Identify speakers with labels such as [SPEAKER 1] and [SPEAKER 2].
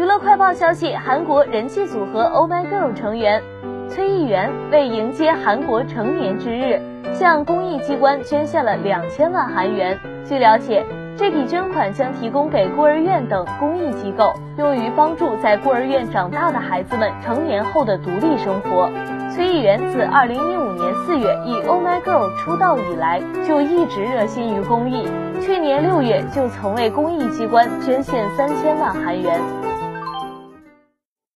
[SPEAKER 1] 娱乐快报消息：韩国人气组合 Oh My Girl 成员崔艺元为迎接韩国成年之日，向公益机关捐献了两千万韩元。据了解，这笔捐款将提供给孤儿院等公益机构，用于帮助在孤儿院长大的孩子们成年后的独立生活。崔艺元自二零一五年四月以 Oh My Girl 出道以来，就一直热心于公益。去年六月就曾为公益机关捐献三千万韩元。